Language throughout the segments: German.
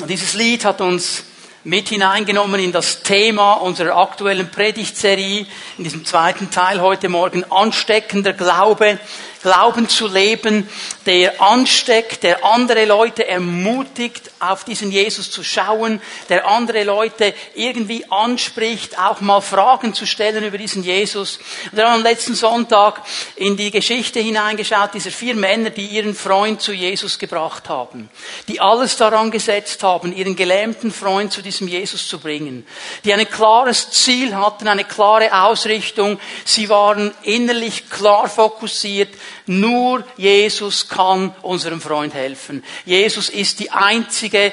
Und dieses Lied hat uns mit hineingenommen in das Thema unserer aktuellen Predigtserie, in diesem zweiten Teil heute Morgen, ansteckender Glaube. Glauben zu leben, der ansteckt, der andere Leute ermutigt, auf diesen Jesus zu schauen, der andere Leute irgendwie anspricht, auch mal Fragen zu stellen über diesen Jesus. Wir haben am letzten Sonntag in die Geschichte hineingeschaut, dieser vier Männer, die ihren Freund zu Jesus gebracht haben, die alles daran gesetzt haben, ihren gelähmten Freund zu diesem Jesus zu bringen, die ein klares Ziel hatten, eine klare Ausrichtung, sie waren innerlich klar fokussiert, nur Jesus kann unserem Freund helfen. Jesus ist die einzige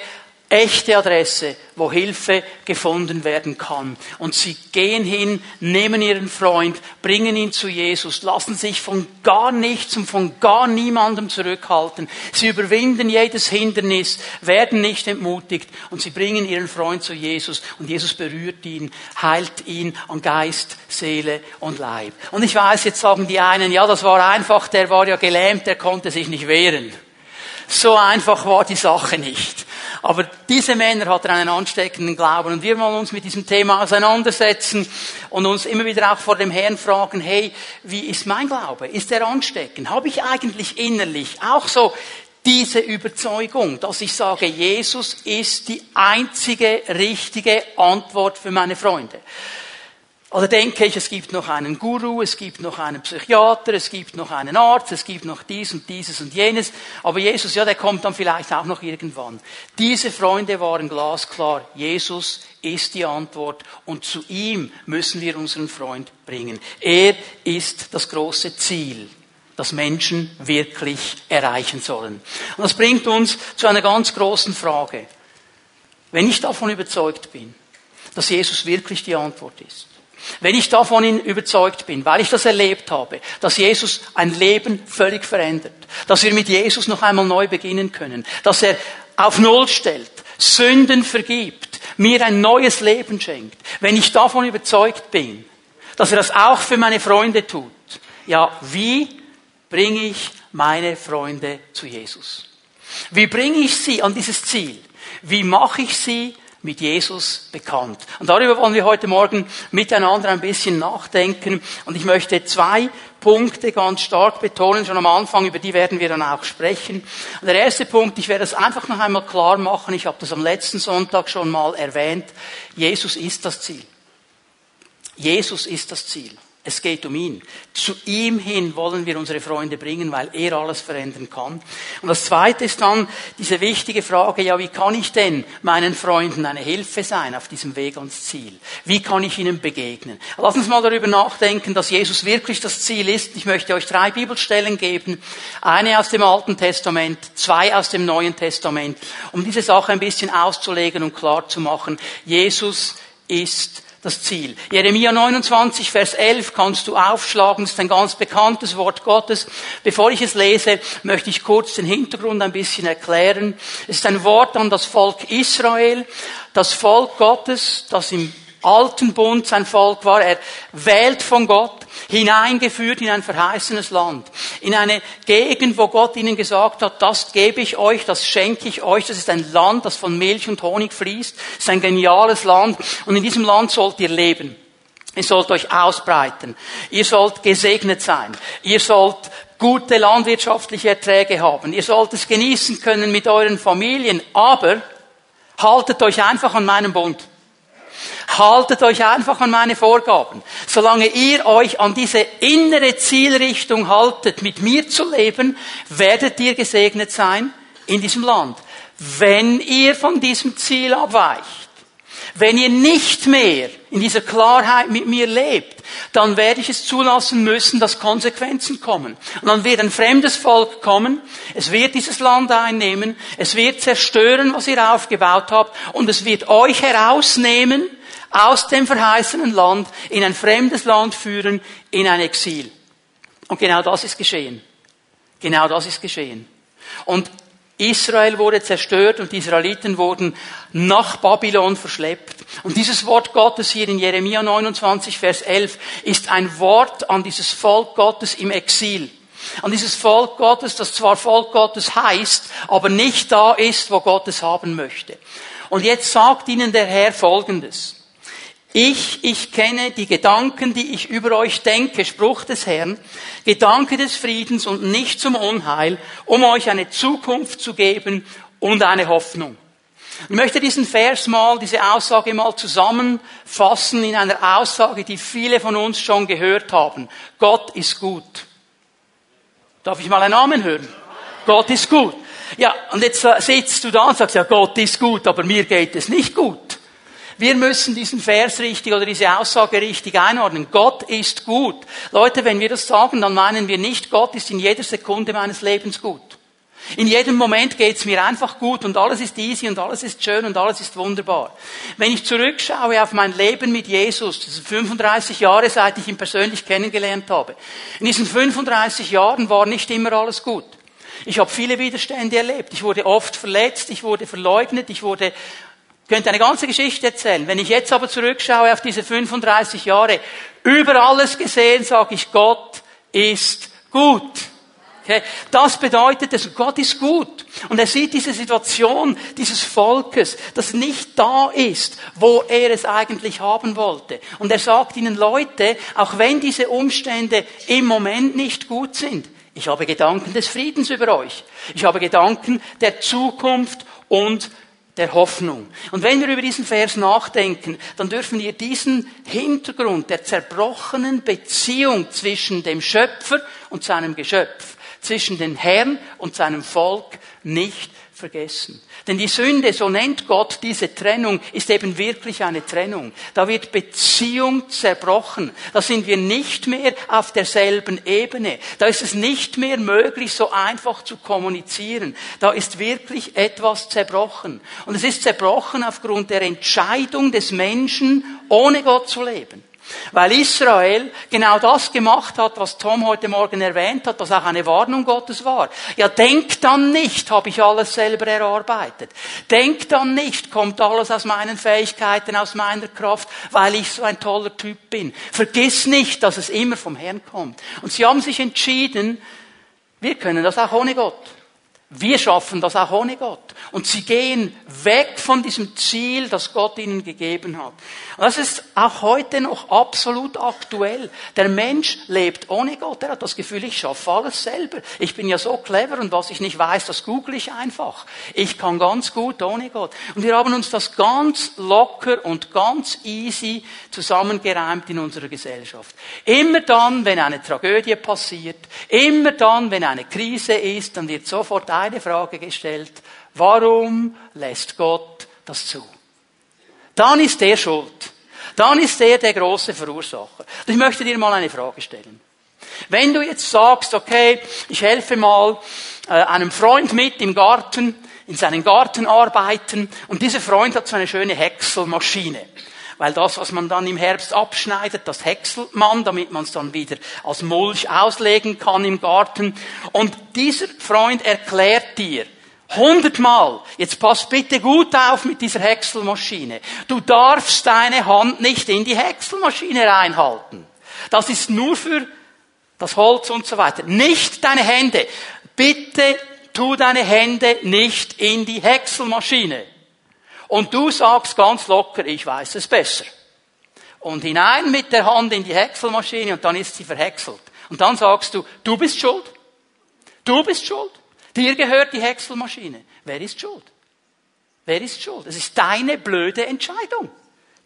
echte Adresse, wo Hilfe gefunden werden kann. Und sie gehen hin, nehmen ihren Freund, bringen ihn zu Jesus, lassen sich von gar nichts und von gar niemandem zurückhalten. Sie überwinden jedes Hindernis, werden nicht entmutigt und sie bringen ihren Freund zu Jesus und Jesus berührt ihn, heilt ihn an Geist, Seele und Leib. Und ich weiß, jetzt sagen die einen, ja, das war einfach, der war ja gelähmt, der konnte sich nicht wehren. So einfach war die Sache nicht. Aber diese Männer hatten einen ansteckenden Glauben und wir wollen uns mit diesem Thema auseinandersetzen und uns immer wieder auch vor dem Herrn fragen, hey, wie ist mein Glaube? Ist er ansteckend? Habe ich eigentlich innerlich auch so diese Überzeugung, dass ich sage, Jesus ist die einzige richtige Antwort für meine Freunde? Oder denke ich, es gibt noch einen Guru, es gibt noch einen Psychiater, es gibt noch einen Arzt, es gibt noch dies und dieses und jenes. Aber Jesus, ja, der kommt dann vielleicht auch noch irgendwann. Diese Freunde waren glasklar. Jesus ist die Antwort und zu ihm müssen wir unseren Freund bringen. Er ist das große Ziel das Menschen wirklich erreichen sollen. Und das bringt uns zu einer ganz großen Frage. Wenn ich davon überzeugt bin, dass Jesus wirklich die Antwort ist, wenn ich davon überzeugt bin, weil ich das erlebt habe, dass Jesus ein Leben völlig verändert, dass wir mit Jesus noch einmal neu beginnen können, dass er auf Null stellt, Sünden vergibt, mir ein neues Leben schenkt, wenn ich davon überzeugt bin, dass er das auch für meine Freunde tut, ja, wie bringe ich meine Freunde zu Jesus? Wie bringe ich sie an dieses Ziel? Wie mache ich sie mit Jesus bekannt. Und darüber wollen wir heute Morgen miteinander ein bisschen nachdenken. Und ich möchte zwei Punkte ganz stark betonen, schon am Anfang, über die werden wir dann auch sprechen. Und der erste Punkt, ich werde es einfach noch einmal klar machen, ich habe das am letzten Sonntag schon mal erwähnt, Jesus ist das Ziel. Jesus ist das Ziel. Es geht um ihn. Zu ihm hin wollen wir unsere Freunde bringen, weil er alles verändern kann. Und das Zweite ist dann diese wichtige Frage, ja, wie kann ich denn meinen Freunden eine Hilfe sein auf diesem Weg ans Ziel? Wie kann ich ihnen begegnen? Lass uns mal darüber nachdenken, dass Jesus wirklich das Ziel ist. Ich möchte euch drei Bibelstellen geben. Eine aus dem Alten Testament, zwei aus dem Neuen Testament, um diese Sache ein bisschen auszulegen und klar zu machen. Jesus ist das Ziel. Jeremia 29, Vers 11 kannst du aufschlagen, das ist ein ganz bekanntes Wort Gottes. Bevor ich es lese, möchte ich kurz den Hintergrund ein bisschen erklären. Es ist ein Wort an das Volk Israel, das Volk Gottes, das im alten Bund sein Volk war. Er wählt von Gott hineingeführt in ein verheißenes Land, in eine Gegend, wo Gott ihnen gesagt hat, das gebe ich euch, das schenke ich euch, das ist ein Land, das von Milch und Honig fließt, das ist ein geniales Land und in diesem Land sollt ihr leben. Ihr sollt euch ausbreiten. Ihr sollt gesegnet sein. Ihr sollt gute landwirtschaftliche Erträge haben. Ihr sollt es genießen können mit euren Familien. Aber haltet euch einfach an meinem Bund. Haltet euch einfach an meine Vorgaben. Solange ihr euch an diese innere Zielrichtung haltet, mit mir zu leben, werdet ihr gesegnet sein in diesem Land. Wenn ihr von diesem Ziel abweicht, wenn ihr nicht mehr in dieser Klarheit mit mir lebt, dann werde ich es zulassen müssen, dass Konsequenzen kommen. Und dann wird ein fremdes Volk kommen, es wird dieses Land einnehmen, es wird zerstören, was ihr aufgebaut habt, und es wird euch herausnehmen aus dem verheißenen Land in ein fremdes Land führen, in ein Exil. Und genau das ist geschehen. Genau das ist geschehen. Und Israel wurde zerstört und die Israeliten wurden nach Babylon verschleppt. Und dieses Wort Gottes hier in Jeremia 29, Vers 11 ist ein Wort an dieses Volk Gottes im Exil. An dieses Volk Gottes, das zwar Volk Gottes heißt, aber nicht da ist, wo Gott es haben möchte. Und jetzt sagt ihnen der Herr Folgendes. Ich, ich kenne die Gedanken, die ich über euch denke, Spruch des Herrn, Gedanke des Friedens und nicht zum Unheil, um euch eine Zukunft zu geben und eine Hoffnung. Ich möchte diesen Vers mal, diese Aussage mal zusammenfassen in einer Aussage, die viele von uns schon gehört haben. Gott ist gut. Darf ich mal einen Namen hören? Gott ist gut. Ja, und jetzt sitzt du da und sagst, ja, Gott ist gut, aber mir geht es nicht gut. Wir müssen diesen Vers richtig oder diese Aussage richtig einordnen. Gott ist gut. Leute, wenn wir das sagen, dann meinen wir nicht, Gott ist in jeder Sekunde meines Lebens gut. In jedem Moment geht's mir einfach gut und alles ist easy und alles ist schön und alles ist wunderbar. Wenn ich zurückschaue auf mein Leben mit Jesus, das sind 35 Jahre, seit ich ihn persönlich kennengelernt habe, in diesen 35 Jahren war nicht immer alles gut. Ich habe viele Widerstände erlebt. Ich wurde oft verletzt, ich wurde verleugnet, ich wurde könnte eine ganze Geschichte erzählen. Wenn ich jetzt aber zurückschaue auf diese 35 Jahre, über alles gesehen sage ich, Gott ist gut. Okay? Das bedeutet, dass Gott ist gut. Und er sieht diese Situation dieses Volkes, das nicht da ist, wo er es eigentlich haben wollte. Und er sagt ihnen, Leute, auch wenn diese Umstände im Moment nicht gut sind, ich habe Gedanken des Friedens über euch. Ich habe Gedanken der Zukunft und der Hoffnung. Und wenn wir über diesen Vers nachdenken, dann dürfen wir diesen Hintergrund der zerbrochenen Beziehung zwischen dem Schöpfer und seinem Geschöpf, zwischen den Herrn und seinem Volk nicht vergessen. Denn die Sünde, so nennt Gott diese Trennung, ist eben wirklich eine Trennung. Da wird Beziehung zerbrochen. Da sind wir nicht mehr auf derselben Ebene. Da ist es nicht mehr möglich, so einfach zu kommunizieren. Da ist wirklich etwas zerbrochen. Und es ist zerbrochen aufgrund der Entscheidung des Menschen, ohne Gott zu leben. Weil Israel genau das gemacht hat, was Tom heute Morgen erwähnt hat, was auch eine Warnung Gottes war. Ja, denk dann nicht, habe ich alles selber erarbeitet. Denk dann nicht, kommt alles aus meinen Fähigkeiten, aus meiner Kraft, weil ich so ein toller Typ bin. Vergiss nicht, dass es immer vom Herrn kommt. Und sie haben sich entschieden, wir können das auch ohne Gott. Wir schaffen das auch ohne Gott. Und sie gehen weg von diesem Ziel, das Gott ihnen gegeben hat. Das ist auch heute noch absolut aktuell. Der Mensch lebt ohne Gott. Er hat das Gefühl, ich schaffe alles selber. Ich bin ja so clever und was ich nicht weiß, das google ich einfach. Ich kann ganz gut ohne Gott. Und wir haben uns das ganz locker und ganz easy zusammengereimt in unserer Gesellschaft. Immer dann, wenn eine Tragödie passiert, immer dann, wenn eine Krise ist, dann wird sofort eine Frage gestellt. Warum lässt Gott das zu? Dann ist er schuld. Dann ist er der große Verursacher. Ich möchte dir mal eine Frage stellen. Wenn du jetzt sagst, okay, ich helfe mal äh, einem Freund mit im Garten, in seinen Garten arbeiten und dieser Freund hat so eine schöne Häckselmaschine. Weil das, was man dann im Herbst abschneidet, das häckselt man, damit man es dann wieder als Mulch auslegen kann im Garten. Und dieser Freund erklärt dir, Hundertmal. Jetzt pass bitte gut auf mit dieser Häckselmaschine. Du darfst deine Hand nicht in die Häckselmaschine reinhalten. Das ist nur für das Holz und so weiter. Nicht deine Hände. Bitte tu deine Hände nicht in die Häckselmaschine. Und du sagst ganz locker, ich weiß es besser. Und hinein mit der Hand in die Häckselmaschine und dann ist sie verhäckselt. Und dann sagst du, du bist schuld. Du bist schuld. Dir gehört die Häckselmaschine. Wer ist schuld? Wer ist schuld? Es ist deine blöde Entscheidung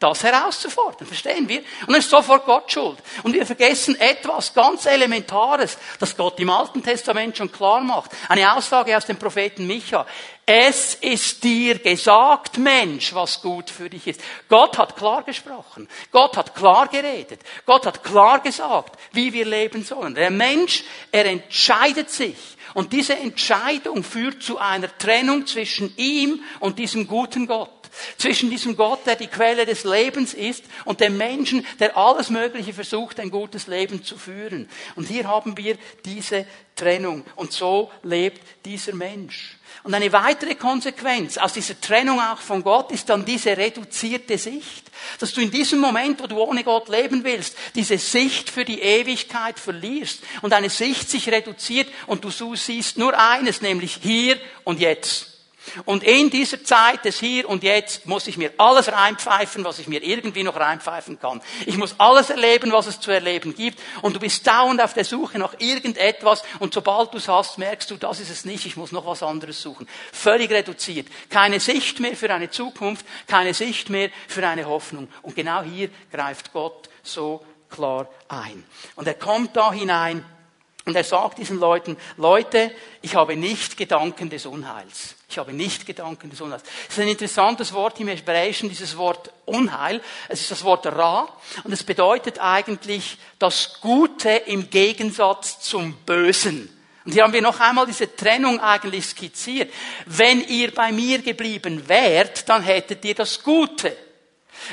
das herauszufordern. Verstehen wir? Und dann ist sofort Gott schuld. Und wir vergessen etwas ganz Elementares, das Gott im Alten Testament schon klar macht. Eine Aussage aus dem Propheten Micha. Es ist dir gesagt, Mensch, was gut für dich ist. Gott hat klar gesprochen. Gott hat klar geredet. Gott hat klar gesagt, wie wir leben sollen. Der Mensch, er entscheidet sich. Und diese Entscheidung führt zu einer Trennung zwischen ihm und diesem guten Gott Zwischen diesem Gott, der die Quelle des Lebens ist, und dem Menschen, der alles Mögliche versucht, ein gutes Leben zu führen. Und hier haben wir diese Trennung. Und so lebt dieser Mensch. Und eine weitere Konsequenz aus dieser Trennung auch von Gott ist dann diese reduzierte Sicht. Dass du in diesem Moment, wo du ohne Gott leben willst, diese Sicht für die Ewigkeit verlierst und deine Sicht sich reduziert und du siehst nur eines, nämlich hier und jetzt. Und in dieser Zeit des Hier und Jetzt muss ich mir alles reinpfeifen, was ich mir irgendwie noch reinpfeifen kann. Ich muss alles erleben, was es zu erleben gibt. Und du bist dauernd auf der Suche nach irgendetwas. Und sobald du es hast, merkst du, das ist es nicht. Ich muss noch was anderes suchen. Völlig reduziert. Keine Sicht mehr für eine Zukunft. Keine Sicht mehr für eine Hoffnung. Und genau hier greift Gott so klar ein. Und er kommt da hinein und er sagt diesen Leuten, Leute, ich habe nicht Gedanken des Unheils. Ich habe nicht Gedanken des Unheils. Das ist ein interessantes Wort im Hebräischen, dieses Wort Unheil. Es ist das Wort Ra und es bedeutet eigentlich das Gute im Gegensatz zum Bösen. Und hier haben wir noch einmal diese Trennung eigentlich skizziert. Wenn ihr bei mir geblieben wärt, dann hättet ihr das Gute.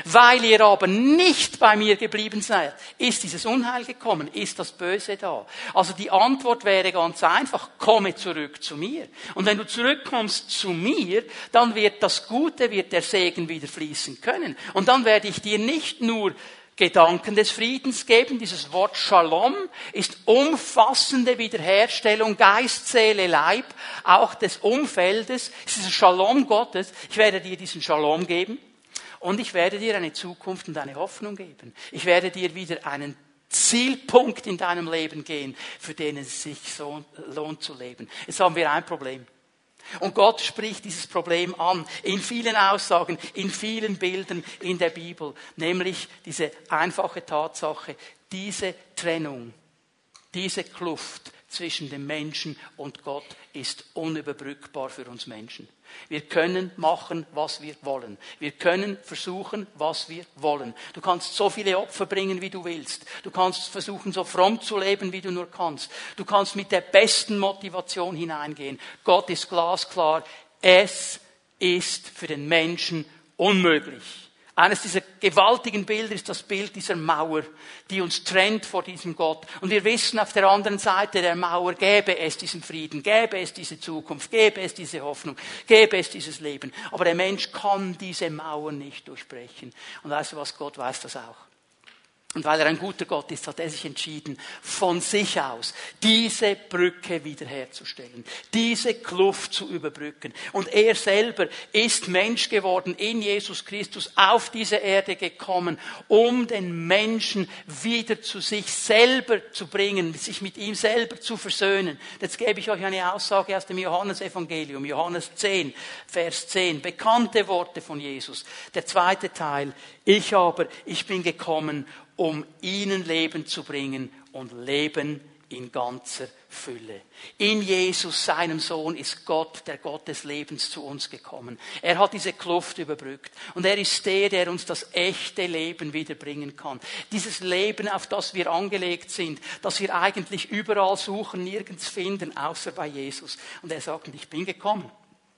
Weil ihr aber nicht bei mir geblieben seid, ist dieses Unheil gekommen, ist das Böse da. Also die Antwort wäre ganz einfach, komme zurück zu mir. Und wenn du zurückkommst zu mir, dann wird das Gute, wird der Segen wieder fließen können. Und dann werde ich dir nicht nur Gedanken des Friedens geben. Dieses Wort Shalom ist umfassende Wiederherstellung Geist, Seele, Leib, auch des Umfeldes. Es ist das Shalom Gottes. Ich werde dir diesen Shalom geben. Und ich werde dir eine Zukunft und eine Hoffnung geben. Ich werde dir wieder einen Zielpunkt in deinem Leben gehen, für den es sich so lohnt zu leben. Jetzt haben wir ein Problem. Und Gott spricht dieses Problem an in vielen Aussagen, in vielen Bildern in der Bibel, nämlich diese einfache Tatsache, diese Trennung, diese Kluft zwischen dem Menschen und Gott ist unüberbrückbar für uns Menschen. Wir können machen, was wir wollen. Wir können versuchen, was wir wollen. Du kannst so viele Opfer bringen, wie du willst. Du kannst versuchen, so fromm zu leben, wie du nur kannst. Du kannst mit der besten Motivation hineingehen. Gott ist glasklar. Es ist für den Menschen unmöglich. Eines dieser gewaltigen Bilder ist das Bild dieser Mauer, die uns trennt vor diesem Gott. Und wir wissen, auf der anderen Seite der Mauer gäbe es diesen Frieden, gäbe es diese Zukunft, gäbe es diese Hoffnung, gäbe es dieses Leben. Aber der Mensch kann diese Mauer nicht durchbrechen. Und weißt du was, Gott weiß das auch. Und weil er ein guter Gott ist, hat er sich entschieden, von sich aus diese Brücke wiederherzustellen, diese Kluft zu überbrücken. Und er selber ist Mensch geworden in Jesus Christus auf diese Erde gekommen, um den Menschen wieder zu sich selber zu bringen, sich mit ihm selber zu versöhnen. Jetzt gebe ich euch eine Aussage aus dem Johannesevangelium, Johannes 10, Vers 10, bekannte Worte von Jesus. Der zweite Teil, ich aber, ich bin gekommen, um ihnen Leben zu bringen und Leben in ganzer Fülle. In Jesus, seinem Sohn, ist Gott, der Gott des Lebens, zu uns gekommen. Er hat diese Kluft überbrückt. Und er ist der, der uns das echte Leben wiederbringen kann. Dieses Leben, auf das wir angelegt sind, das wir eigentlich überall suchen, nirgends finden, außer bei Jesus. Und er sagt, ich bin gekommen.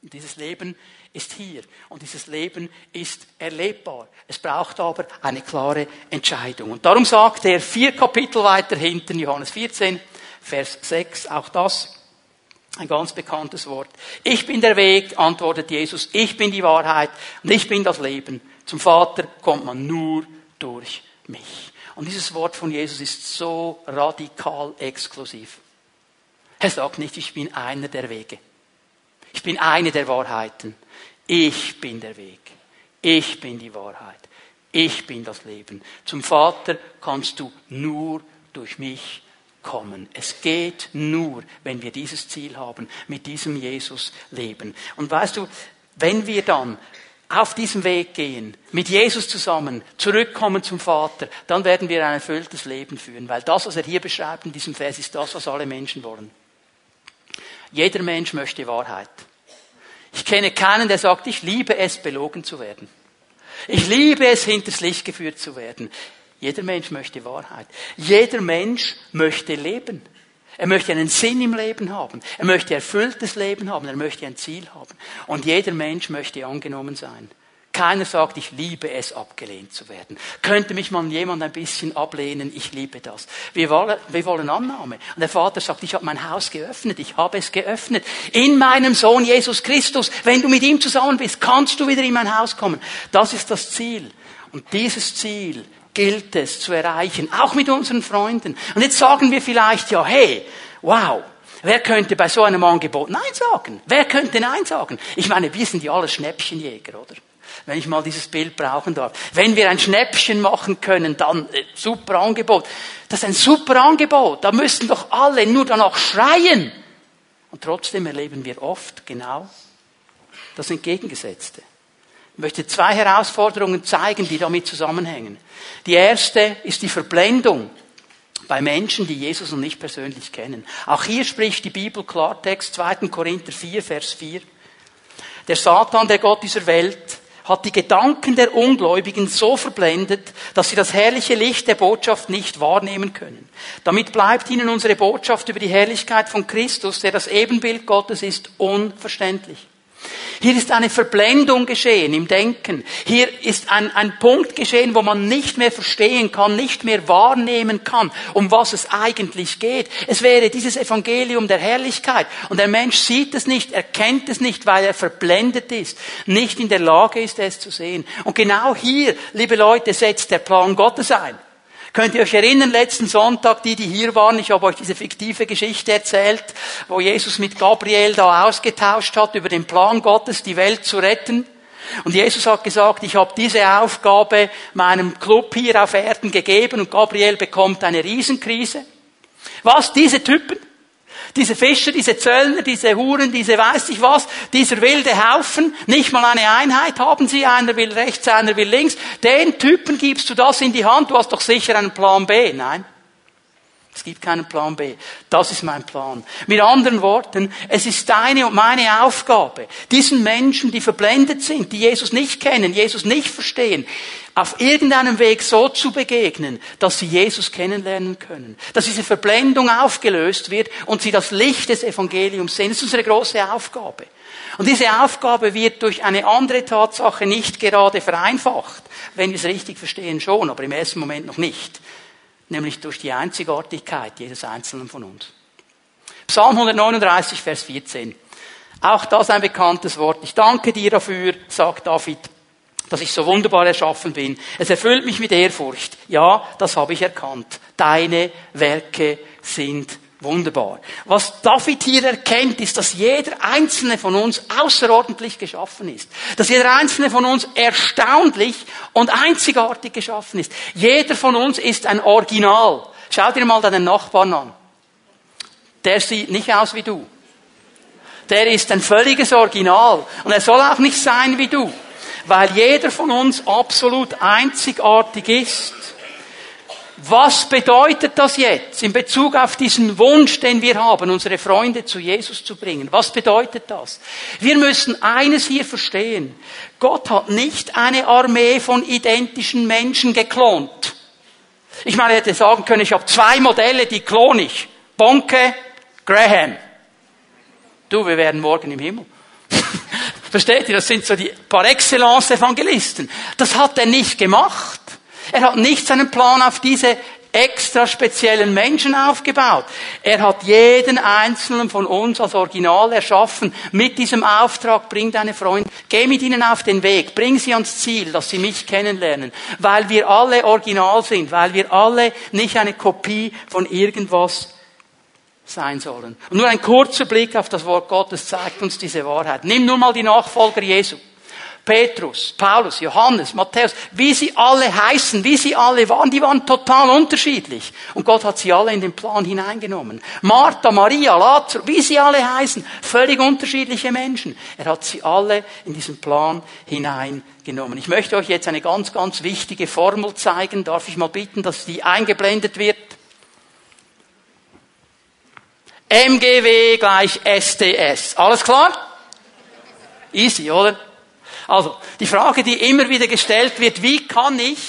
Dieses Leben ist hier und dieses Leben ist erlebbar. Es braucht aber eine klare Entscheidung. Und darum sagt er vier Kapitel weiter hinten, Johannes 14, Vers 6, auch das ein ganz bekanntes Wort. Ich bin der Weg, antwortet Jesus, ich bin die Wahrheit und ich bin das Leben. Zum Vater kommt man nur durch mich. Und dieses Wort von Jesus ist so radikal exklusiv. Er sagt nicht, ich bin einer der Wege. Ich bin eine der Wahrheiten. Ich bin der Weg. Ich bin die Wahrheit. Ich bin das Leben. Zum Vater kannst du nur durch mich kommen. Es geht nur, wenn wir dieses Ziel haben, mit diesem Jesus leben. Und weißt du, wenn wir dann auf diesem Weg gehen, mit Jesus zusammen, zurückkommen zum Vater, dann werden wir ein erfülltes Leben führen, weil das, was er hier beschreibt in diesem Vers, ist das, was alle Menschen wollen. Jeder Mensch möchte Wahrheit. Ich kenne keinen, der sagt, ich liebe es, belogen zu werden. Ich liebe es, hinters Licht geführt zu werden. Jeder Mensch möchte Wahrheit. Jeder Mensch möchte leben. Er möchte einen Sinn im Leben haben. Er möchte erfülltes Leben haben. Er möchte ein Ziel haben. Und jeder Mensch möchte angenommen sein. Keiner sagt, ich liebe es, abgelehnt zu werden. Könnte mich mal jemand ein bisschen ablehnen? Ich liebe das. Wir wollen, wir wollen Annahme. Und der Vater sagt, ich habe mein Haus geöffnet, ich habe es geöffnet. In meinem Sohn Jesus Christus. Wenn du mit ihm zusammen bist, kannst du wieder in mein Haus kommen. Das ist das Ziel. Und dieses Ziel gilt es zu erreichen, auch mit unseren Freunden. Und jetzt sagen wir vielleicht, ja, hey, wow, wer könnte bei so einem Angebot Nein sagen? Wer könnte Nein sagen? Ich meine, wir sind ja alle Schnäppchenjäger, oder? Wenn ich mal dieses Bild brauchen darf. Wenn wir ein Schnäppchen machen können, dann äh, super Angebot. Das ist ein super Angebot. Da müssen doch alle nur danach schreien. Und trotzdem erleben wir oft genau das Entgegengesetzte. Ich möchte zwei Herausforderungen zeigen, die damit zusammenhängen. Die erste ist die Verblendung bei Menschen, die Jesus noch nicht persönlich kennen. Auch hier spricht die Bibel Klartext, 2. Korinther 4, Vers 4. Der Satan, der Gott dieser Welt, hat die Gedanken der Ungläubigen so verblendet, dass sie das herrliche Licht der Botschaft nicht wahrnehmen können. Damit bleibt ihnen unsere Botschaft über die Herrlichkeit von Christus, der das Ebenbild Gottes ist, unverständlich. Hier ist eine Verblendung geschehen im Denken. Hier ist ein, ein Punkt geschehen, wo man nicht mehr verstehen kann, nicht mehr wahrnehmen kann, um was es eigentlich geht. Es wäre dieses Evangelium der Herrlichkeit. Und der Mensch sieht es nicht, erkennt es nicht, weil er verblendet ist, nicht in der Lage ist, es zu sehen. Und genau hier, liebe Leute, setzt der Plan Gottes ein. Könnt ihr euch erinnern, letzten Sonntag, die, die hier waren, ich habe euch diese fiktive Geschichte erzählt, wo Jesus mit Gabriel da ausgetauscht hat über den Plan Gottes, die Welt zu retten. Und Jesus hat gesagt, ich habe diese Aufgabe meinem Club hier auf Erden gegeben und Gabriel bekommt eine Riesenkrise. Was? Diese Typen? Diese Fischer, diese Zöllner, diese Huren, diese weiß ich was, dieser wilde Haufen, nicht mal eine Einheit haben sie, einer will rechts, einer will links. Den Typen gibst du das in die Hand, du hast doch sicher einen Plan B. Nein. Es gibt keinen Plan B. Das ist mein Plan. Mit anderen Worten, es ist deine und meine Aufgabe, diesen Menschen, die verblendet sind, die Jesus nicht kennen, Jesus nicht verstehen, auf irgendeinem Weg so zu begegnen, dass sie Jesus kennenlernen können. Dass diese Verblendung aufgelöst wird und sie das Licht des Evangeliums sehen. Das ist unsere große Aufgabe. Und diese Aufgabe wird durch eine andere Tatsache nicht gerade vereinfacht. Wenn wir es richtig verstehen schon, aber im ersten Moment noch nicht nämlich durch die Einzigartigkeit jedes Einzelnen von uns. Psalm 139, Vers 14. Auch das ein bekanntes Wort. Ich danke dir dafür, sagt David, dass ich so wunderbar erschaffen bin. Es erfüllt mich mit Ehrfurcht. Ja, das habe ich erkannt. Deine Werke sind Wunderbar. Was David hier erkennt, ist, dass jeder einzelne von uns außerordentlich geschaffen ist. Dass jeder einzelne von uns erstaunlich und einzigartig geschaffen ist. Jeder von uns ist ein Original. Schau dir mal deinen Nachbarn an. Der sieht nicht aus wie du. Der ist ein völliges Original. Und er soll auch nicht sein wie du. Weil jeder von uns absolut einzigartig ist. Was bedeutet das jetzt in Bezug auf diesen Wunsch, den wir haben, unsere Freunde zu Jesus zu bringen? Was bedeutet das? Wir müssen eines hier verstehen. Gott hat nicht eine Armee von identischen Menschen geklont. Ich meine, er hätte sagen können, ich habe zwei Modelle, die klone ich. Bonke, Graham. Du, wir werden morgen im Himmel. Versteht ihr? Das sind so die par excellence Evangelisten. Das hat er nicht gemacht. Er hat nicht seinen Plan auf diese extra speziellen Menschen aufgebaut. Er hat jeden einzelnen von uns als Original erschaffen. Mit diesem Auftrag, bring deine Freunde, geh mit ihnen auf den Weg, bring sie ans Ziel, dass sie mich kennenlernen. Weil wir alle Original sind, weil wir alle nicht eine Kopie von irgendwas sein sollen. Und nur ein kurzer Blick auf das Wort Gottes zeigt uns diese Wahrheit. Nimm nur mal die Nachfolger Jesu. Petrus, Paulus, Johannes, Matthäus, wie sie alle heißen, wie sie alle waren, die waren total unterschiedlich. Und Gott hat sie alle in den Plan hineingenommen. Martha, Maria, Lazarus, wie sie alle heißen, völlig unterschiedliche Menschen. Er hat sie alle in diesen Plan hineingenommen. Ich möchte euch jetzt eine ganz, ganz wichtige Formel zeigen. Darf ich mal bitten, dass die eingeblendet wird? MGW gleich SDS. Alles klar? Easy, oder? Also, die Frage, die immer wieder gestellt wird, wie kann ich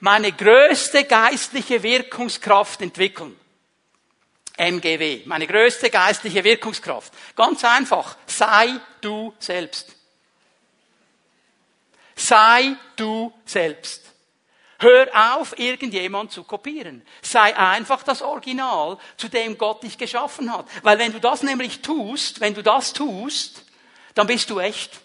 meine größte geistliche Wirkungskraft entwickeln? MGW, meine größte geistliche Wirkungskraft. Ganz einfach, sei du selbst. Sei du selbst. Hör auf, irgendjemand zu kopieren. Sei einfach das Original, zu dem Gott dich geschaffen hat. Weil wenn du das nämlich tust, wenn du das tust, dann bist du echt.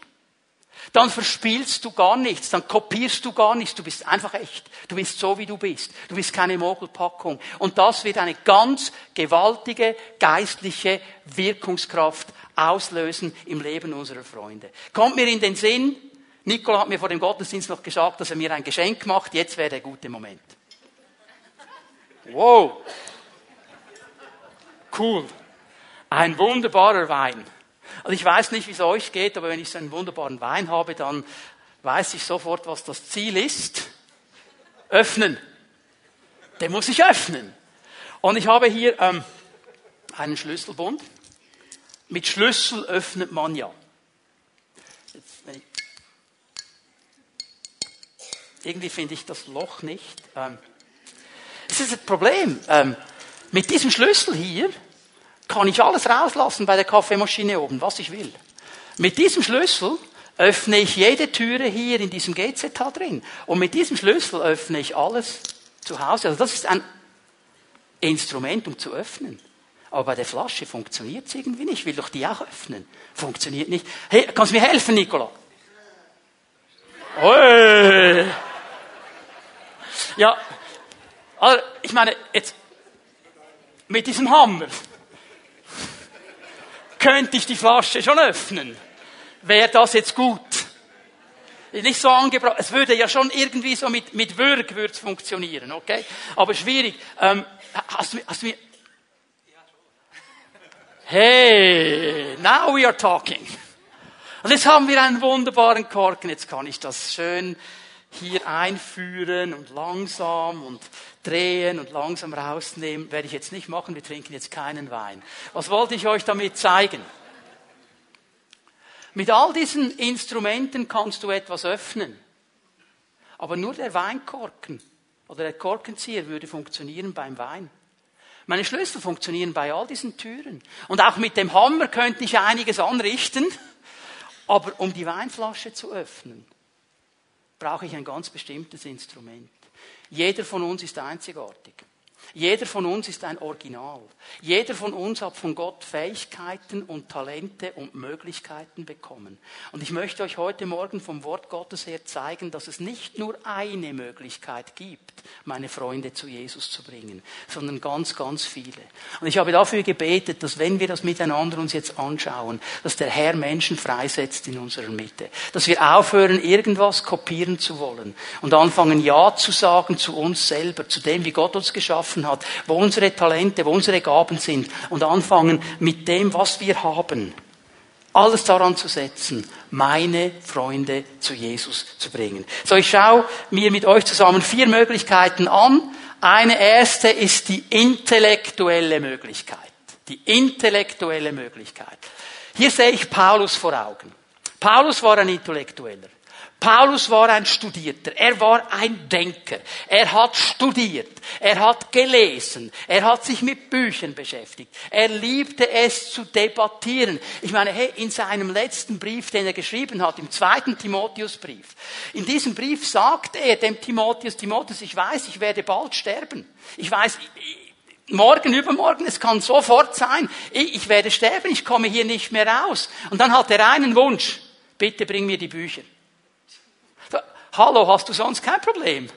Dann verspielst du gar nichts, dann kopierst du gar nichts, du bist einfach echt. Du bist so, wie du bist. Du bist keine Mogelpackung. Und das wird eine ganz gewaltige geistliche Wirkungskraft auslösen im Leben unserer Freunde. Kommt mir in den Sinn, Nikola hat mir vor dem Gottesdienst noch gesagt, dass er mir ein Geschenk macht. Jetzt wäre der gute Moment. Wow. Cool. Ein wunderbarer Wein. Also ich weiß nicht, wie es euch geht, aber wenn ich so einen wunderbaren Wein habe, dann weiß ich sofort, was das Ziel ist. Öffnen. Den muss ich öffnen. Und ich habe hier ähm, einen Schlüsselbund. Mit Schlüssel öffnet man ja. Irgendwie finde ich das Loch nicht. Ähm, das ist das Problem. Ähm, mit diesem Schlüssel hier kann ich alles rauslassen bei der Kaffeemaschine oben, was ich will. Mit diesem Schlüssel öffne ich jede Türe hier in diesem GZ drin. Und mit diesem Schlüssel öffne ich alles zu Hause. Also das ist ein Instrument, um zu öffnen. Aber bei der Flasche funktioniert es irgendwie nicht. Ich will doch die auch öffnen. Funktioniert nicht. Hey, kannst du mir helfen, Nicola? Hey. Ja, also ich meine, jetzt mit diesem Hammer könnte ich die Flasche schon öffnen. Wäre das jetzt gut? Nicht so angebracht. Es würde ja schon irgendwie so mit, mit Würg funktionieren, okay? Aber schwierig. Ähm, hast, du, hast du mir... Hey, now we are talking. Und jetzt haben wir einen wunderbaren Korken. Jetzt kann ich das schön hier einführen und langsam und drehen und langsam rausnehmen, werde ich jetzt nicht machen. Wir trinken jetzt keinen Wein. Was wollte ich euch damit zeigen? Mit all diesen Instrumenten kannst du etwas öffnen. Aber nur der Weinkorken oder der Korkenzieher würde funktionieren beim Wein. Meine Schlüssel funktionieren bei all diesen Türen. Und auch mit dem Hammer könnte ich einiges anrichten. Aber um die Weinflasche zu öffnen, brauche ich ein ganz bestimmtes Instrument. Jeder von uns ist einzigartig. Jeder von uns ist ein Original. Jeder von uns hat von Gott Fähigkeiten und Talente und Möglichkeiten bekommen. Und ich möchte euch heute Morgen vom Wort Gottes her zeigen, dass es nicht nur eine Möglichkeit gibt, meine Freunde zu Jesus zu bringen, sondern ganz, ganz viele. Und ich habe dafür gebetet, dass wenn wir das miteinander uns jetzt anschauen, dass der Herr Menschen freisetzt in unserer Mitte. Dass wir aufhören, irgendwas kopieren zu wollen und anfangen Ja zu sagen zu uns selber, zu dem, wie Gott uns geschaffen geschaffen hat, wo unsere Talente, wo unsere Gaben sind und anfangen mit dem, was wir haben, alles daran zu setzen, meine Freunde zu Jesus zu bringen. So, ich schaue mir mit euch zusammen vier Möglichkeiten an. Eine erste ist die intellektuelle Möglichkeit. Die intellektuelle Möglichkeit. Hier sehe ich Paulus vor Augen. Paulus war ein Intellektueller. Paulus war ein Studierter, er war ein Denker, er hat studiert, er hat gelesen, er hat sich mit Büchern beschäftigt, er liebte es zu debattieren. Ich meine, hey, in seinem letzten Brief, den er geschrieben hat, im zweiten Timotheusbrief, in diesem Brief sagt er dem Timotheus, Timotheus, ich weiß, ich werde bald sterben. Ich weiß, morgen, übermorgen, es kann sofort sein, ich werde sterben, ich komme hier nicht mehr raus. Und dann hat er einen Wunsch, bitte bring mir die Bücher. Hallo, hast du sonst kein Problem?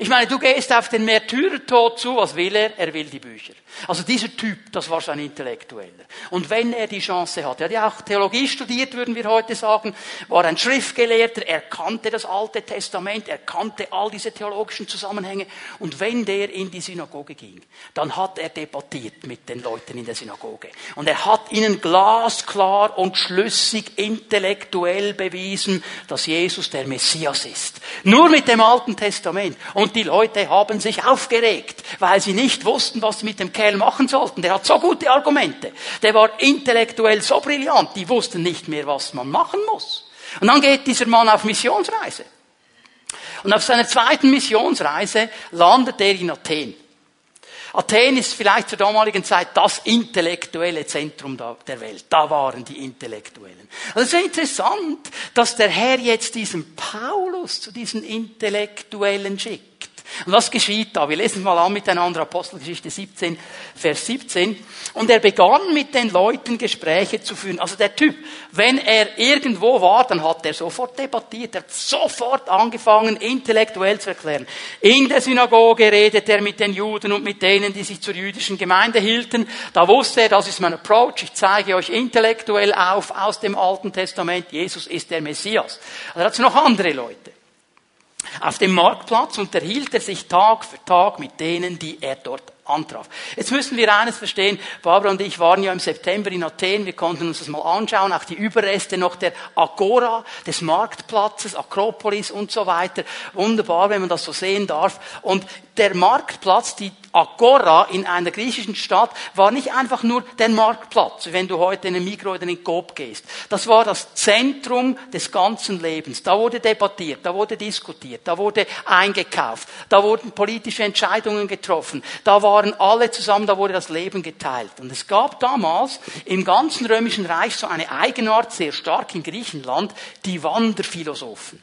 Ich meine, du gehst auf den Märtyrertod zu, was will er? Er will die Bücher. Also dieser Typ, das war sein Intellektueller. Und wenn er die Chance hat, er hat ja auch Theologie studiert, würden wir heute sagen, war ein Schriftgelehrter, er kannte das Alte Testament, er kannte all diese theologischen Zusammenhänge. Und wenn der in die Synagoge ging, dann hat er debattiert mit den Leuten in der Synagoge. Und er hat ihnen glasklar und schlüssig intellektuell bewiesen, dass Jesus der Messias ist. Nur mit dem Alten Testament. Und die Leute haben sich aufgeregt, weil sie nicht wussten, was sie mit dem Kerl machen sollten. Der hat so gute Argumente. Der war intellektuell so brillant, die wussten nicht mehr, was man machen muss. Und dann geht dieser Mann auf Missionsreise. Und auf seiner zweiten Missionsreise landet er in Athen. Athen ist vielleicht zur damaligen Zeit das intellektuelle Zentrum der Welt. Da waren die Intellektuellen. Also es ist interessant, dass der Herr jetzt diesen Paulus Paulus zu diesen Intellektuellen schickt. Und was geschieht da? Wir lesen mal an miteinander Apostelgeschichte 17, Vers 17. Und er begann mit den Leuten Gespräche zu führen. Also der Typ, wenn er irgendwo war, dann hat er sofort debattiert, er hat sofort angefangen, intellektuell zu erklären. In der Synagoge redet er mit den Juden und mit denen, die sich zur jüdischen Gemeinde hielten. Da wusste er, das ist mein Approach, ich zeige euch intellektuell auf aus dem Alten Testament, Jesus ist der Messias. Also hat es noch andere Leute. Auf dem Marktplatz unterhielt er sich Tag für Tag mit denen, die er dort antraf. Jetzt müssen wir eines verstehen. Barbara und ich waren ja im September in Athen. Wir konnten uns das mal anschauen. Auch die Überreste noch der Agora, des Marktplatzes, Akropolis und so weiter. Wunderbar, wenn man das so sehen darf. Und der Marktplatz, die Agora in einer griechischen Stadt war nicht einfach nur der Marktplatz, wenn du heute in den Mikro oder in den Coop gehst. Das war das Zentrum des ganzen Lebens. Da wurde debattiert, da wurde diskutiert, da wurde eingekauft, da wurden politische Entscheidungen getroffen, da waren alle zusammen, da wurde das Leben geteilt. Und es gab damals im ganzen römischen Reich so eine Eigenart, sehr stark in Griechenland, die Wanderphilosophen.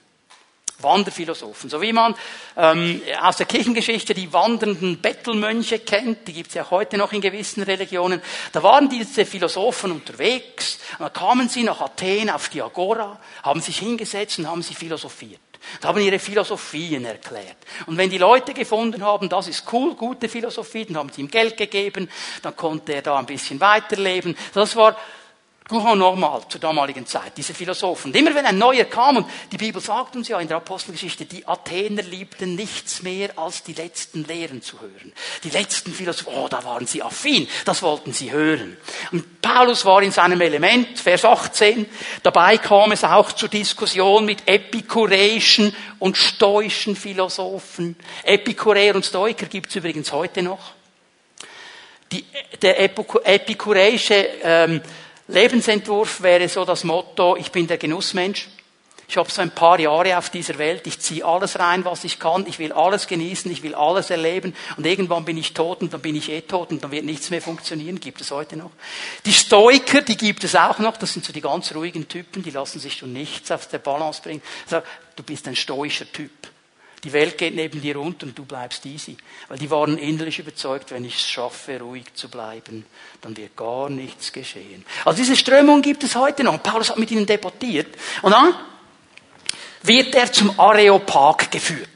Wanderphilosophen. So wie man ähm, aus der Kirchengeschichte die wandernden Bettelmönche kennt, die gibt es ja heute noch in gewissen Religionen. Da waren diese Philosophen unterwegs, und dann kamen sie nach Athen auf die Agora, haben sich hingesetzt und haben sie philosophiert. Und haben ihre Philosophien erklärt. Und wenn die Leute gefunden haben, das ist cool, gute Philosophie, dann haben sie ihm Geld gegeben, dann konnte er da ein bisschen weiterleben. Das war Grand normal zur damaligen Zeit, diese Philosophen. Und immer wenn ein neuer kam, und die Bibel sagt uns ja in der Apostelgeschichte, die Athener liebten nichts mehr, als die letzten Lehren zu hören. Die letzten Philosophen, oh, da waren sie affin, das wollten sie hören. Und Paulus war in seinem Element, Vers 18, dabei kam es auch zur Diskussion mit epikureischen und stoischen Philosophen. Epikureer und Stoiker gibt es übrigens heute noch. Die, der epikureische ähm, Lebensentwurf wäre so das Motto, ich bin der Genussmensch. Ich habe so ein paar Jahre auf dieser Welt, ich ziehe alles rein, was ich kann, ich will alles genießen, ich will alles erleben und irgendwann bin ich tot und dann bin ich eh tot und dann wird nichts mehr funktionieren, gibt es heute noch. Die Stoiker, die gibt es auch noch, das sind so die ganz ruhigen Typen, die lassen sich schon nichts auf der Balance bringen. Sag, du bist ein stoischer Typ. Die Welt geht neben dir runter und du bleibst easy. Weil die waren innerlich überzeugt, wenn ich es schaffe, ruhig zu bleiben, dann wird gar nichts geschehen. Also diese Strömung gibt es heute noch. Paulus hat mit ihnen debattiert. Und dann wird er zum Areopag geführt.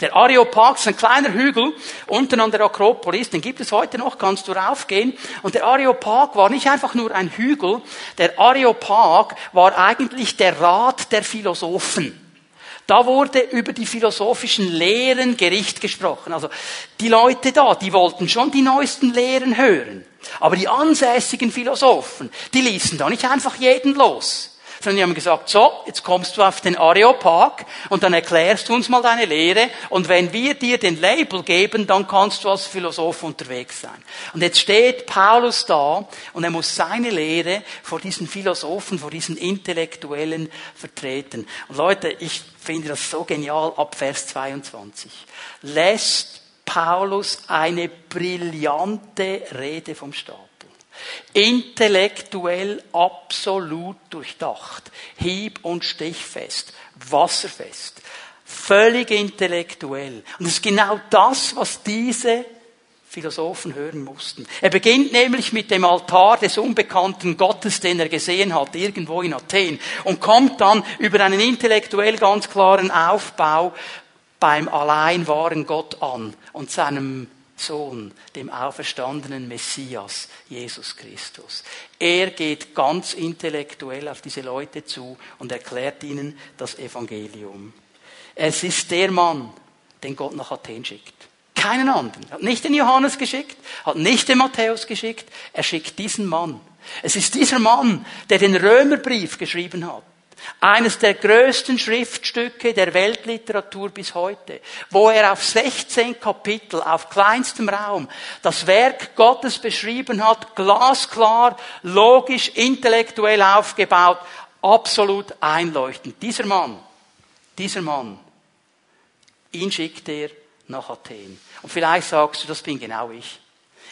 Der Areopag ist ein kleiner Hügel unten an der Akropolis, den gibt es heute noch, kannst du raufgehen. Und der Areopag war nicht einfach nur ein Hügel, der Areopag war eigentlich der Rat der Philosophen. Da wurde über die philosophischen Lehren Gericht gesprochen. Also die Leute da, die wollten schon die neuesten Lehren hören. Aber die ansässigen Philosophen, die ließen da nicht einfach jeden los sondern die haben gesagt, so, jetzt kommst du auf den Areopag und dann erklärst du uns mal deine Lehre und wenn wir dir den Label geben, dann kannst du als Philosoph unterwegs sein. Und jetzt steht Paulus da und er muss seine Lehre vor diesen Philosophen, vor diesen Intellektuellen vertreten. Und Leute, ich finde das so genial ab Vers 22. Lässt Paulus eine brillante Rede vom Staat. Intellektuell absolut durchdacht. Hieb- und stichfest. Wasserfest. Völlig intellektuell. Und es ist genau das, was diese Philosophen hören mussten. Er beginnt nämlich mit dem Altar des unbekannten Gottes, den er gesehen hat, irgendwo in Athen, und kommt dann über einen intellektuell ganz klaren Aufbau beim allein wahren Gott an und seinem Sohn, dem auferstandenen Messias, Jesus Christus. Er geht ganz intellektuell auf diese Leute zu und erklärt ihnen das Evangelium. Es ist der Mann, den Gott nach Athen schickt. Keinen anderen. Er hat nicht den Johannes geschickt, hat nicht den Matthäus geschickt, er schickt diesen Mann. Es ist dieser Mann, der den Römerbrief geschrieben hat. Eines der größten Schriftstücke der Weltliteratur bis heute, wo er auf 16 Kapitel, auf kleinstem Raum, das Werk Gottes beschrieben hat, glasklar, logisch, intellektuell aufgebaut, absolut einleuchtend. Dieser Mann, dieser Mann, ihn schickt er nach Athen. Und vielleicht sagst du, das bin genau ich.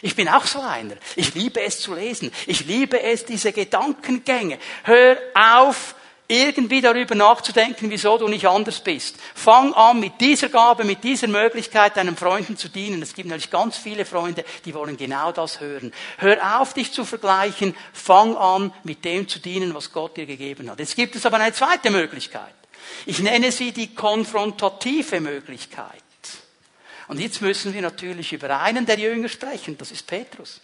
Ich bin auch so einer. Ich liebe es zu lesen. Ich liebe es, diese Gedankengänge. Hör auf, irgendwie darüber nachzudenken, wieso du nicht anders bist. Fang an mit dieser Gabe, mit dieser Möglichkeit, deinen Freunden zu dienen. Es gibt natürlich ganz viele Freunde, die wollen genau das hören. Hör auf, dich zu vergleichen. Fang an, mit dem zu dienen, was Gott dir gegeben hat. Jetzt gibt es aber eine zweite Möglichkeit. Ich nenne sie die konfrontative Möglichkeit. Und jetzt müssen wir natürlich über einen der Jünger sprechen, das ist Petrus.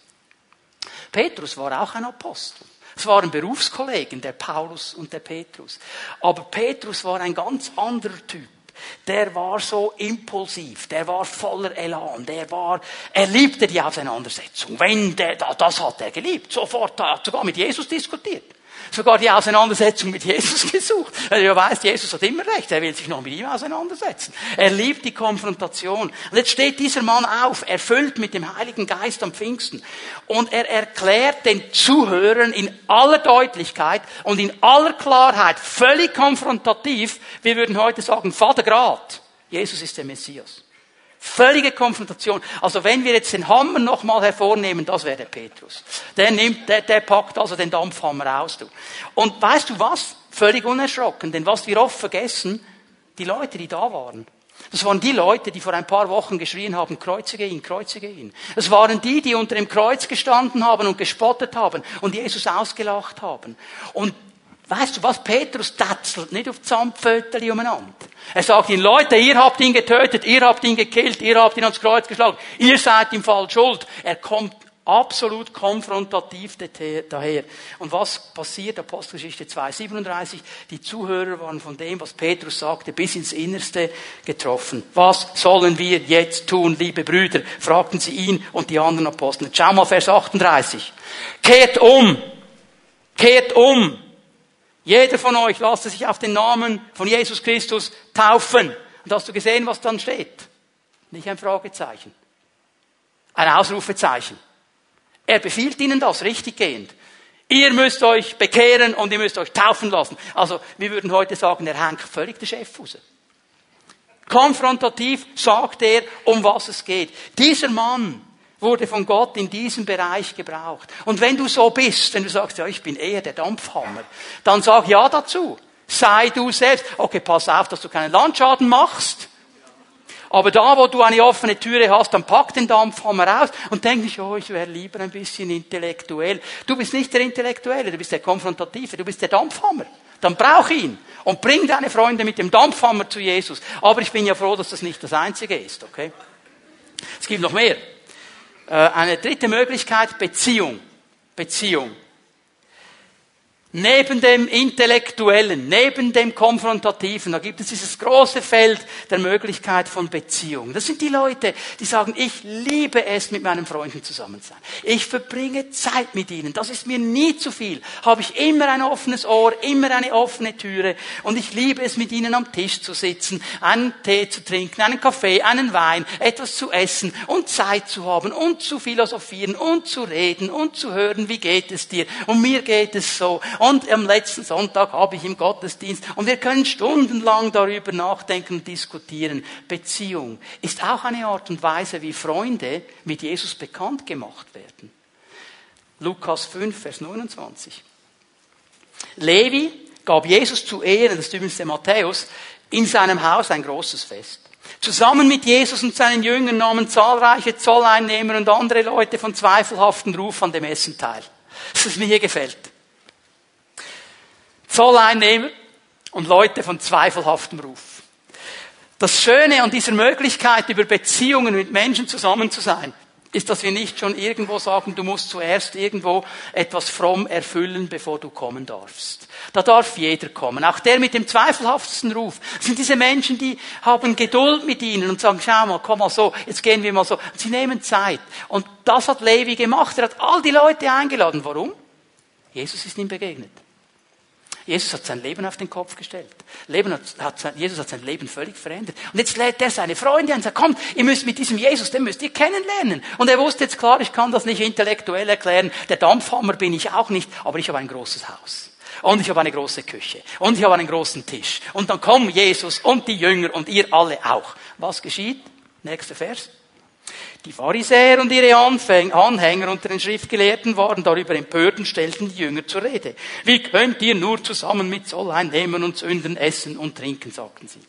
Petrus war auch ein Apostel. Es waren Berufskollegen, der Paulus und der Petrus. Aber Petrus war ein ganz anderer Typ. Der war so impulsiv, der war voller Elan, der war, er liebte die Auseinandersetzung. Wenn der, das hat er geliebt, sofort, er hat sogar mit Jesus diskutiert sogar die Auseinandersetzung mit Jesus gesucht. Weil er weiß, Jesus hat immer recht. Er will sich noch mit ihm auseinandersetzen. Er liebt die Konfrontation. Und jetzt steht dieser Mann auf, erfüllt mit dem Heiligen Geist am Pfingsten. Und er erklärt den Zuhörern in aller Deutlichkeit und in aller Klarheit, völlig konfrontativ, wir würden heute sagen, Vater Grad. Jesus ist der Messias. Völlige Konfrontation. Also wenn wir jetzt den Hammer nochmal hervornehmen, das wäre der Petrus. Der nimmt, der, der packt also den Dampfhammer aus, du. Und weißt du was? Völlig unerschrocken. Denn was wir oft vergessen, die Leute, die da waren, das waren die Leute, die vor ein paar Wochen geschrien haben, kreuzige ihn, kreuzige ihn. Das waren die, die unter dem Kreuz gestanden haben und gespottet haben und Jesus ausgelacht haben. Und weißt du was? Petrus tatzelt nicht auf Zampföteli umeinander. Er sagt ihnen, Leute, ihr habt ihn getötet, ihr habt ihn gekillt, ihr habt ihn ans Kreuz geschlagen, ihr seid im Fall schuld. Er kommt absolut konfrontativ daher. Und was passiert? Apostelgeschichte 2,37. Die Zuhörer waren von dem, was Petrus sagte, bis ins Innerste getroffen. Was sollen wir jetzt tun, liebe Brüder? fragten sie ihn und die anderen Apostel. Schau mal, Vers 38. Kehrt um! Kehrt um! Jeder von euch lasst sich auf den Namen von Jesus Christus taufen. Und hast du gesehen, was dann steht? Nicht ein Fragezeichen. Ein Ausrufezeichen. Er befiehlt ihnen das richtiggehend. Ihr müsst euch bekehren und ihr müsst euch taufen lassen. Also, wir würden heute sagen, er hängt völlig der Chef. Konfrontativ sagt er, um was es geht. Dieser Mann wurde von Gott in diesem Bereich gebraucht. Und wenn du so bist, wenn du sagst, ja, ich bin eher der Dampfhammer, dann sag ja dazu. Sei du selbst. Okay, pass auf, dass du keinen Landschaden machst. Aber da, wo du eine offene Türe hast, dann pack den Dampfhammer raus und denk nicht, oh, ich wäre lieber ein bisschen intellektuell. Du bist nicht der Intellektuelle, du bist der Konfrontative, du bist der Dampfhammer. Dann brauch ihn und bring deine Freunde mit dem Dampfhammer zu Jesus. Aber ich bin ja froh, dass das nicht das Einzige ist, okay? Es gibt noch mehr. Äh, eine dritte Möglichkeit, Beziehung. Beziehung. Neben dem Intellektuellen, neben dem Konfrontativen, da gibt es dieses große Feld der Möglichkeit von Beziehung. Das sind die Leute, die sagen, ich liebe es, mit meinen Freunden zusammen zu sein. Ich verbringe Zeit mit ihnen. Das ist mir nie zu viel. Habe ich immer ein offenes Ohr, immer eine offene Türe. Und ich liebe es, mit ihnen am Tisch zu sitzen, einen Tee zu trinken, einen Kaffee, einen Wein, etwas zu essen und Zeit zu haben und zu philosophieren und zu reden und zu hören, wie geht es dir? Und mir geht es so. Und am letzten Sonntag habe ich im Gottesdienst. Und wir können stundenlang darüber nachdenken und diskutieren. Beziehung ist auch eine Art und Weise, wie Freunde mit Jesus bekannt gemacht werden. Lukas 5, Vers 29. Levi gab Jesus zu Ehren, das ist übrigens der Matthäus, in seinem Haus ein großes Fest. Zusammen mit Jesus und seinen Jüngern nahmen zahlreiche Zolleinnehmer und andere Leute von zweifelhaften Ruf an dem Essen teil. Das mir hier gefällt. Zolleinnehmer und Leute von zweifelhaftem Ruf. Das Schöne an dieser Möglichkeit, über Beziehungen mit Menschen zusammen zu sein, ist, dass wir nicht schon irgendwo sagen, du musst zuerst irgendwo etwas fromm erfüllen, bevor du kommen darfst. Da darf jeder kommen. Auch der mit dem zweifelhaftesten Ruf. Das sind diese Menschen, die haben Geduld mit ihnen und sagen, schau mal, komm mal so, jetzt gehen wir mal so. Sie nehmen Zeit. Und das hat Levi gemacht. Er hat all die Leute eingeladen. Warum? Jesus ist ihm begegnet. Jesus hat sein Leben auf den Kopf gestellt. Leben hat, hat, Jesus hat sein Leben völlig verändert. Und jetzt lädt er seine Freunde ein und sagt, kommt, ihr müsst mit diesem Jesus, den müsst ihr kennenlernen. Und er wusste jetzt klar, ich kann das nicht intellektuell erklären. Der Dampfhammer bin ich auch nicht, aber ich habe ein großes Haus. Und ich habe eine große Küche. Und ich habe einen großen Tisch. Und dann kommen Jesus und die Jünger und ihr alle auch. Was geschieht? Nächster Vers. Die Pharisäer und ihre Anhänger unter den Schriftgelehrten waren darüber empört und stellten die Jünger zur Rede. Wie könnt ihr nur zusammen mit Zolleinnehmern und Sünden essen und trinken, sagten sie.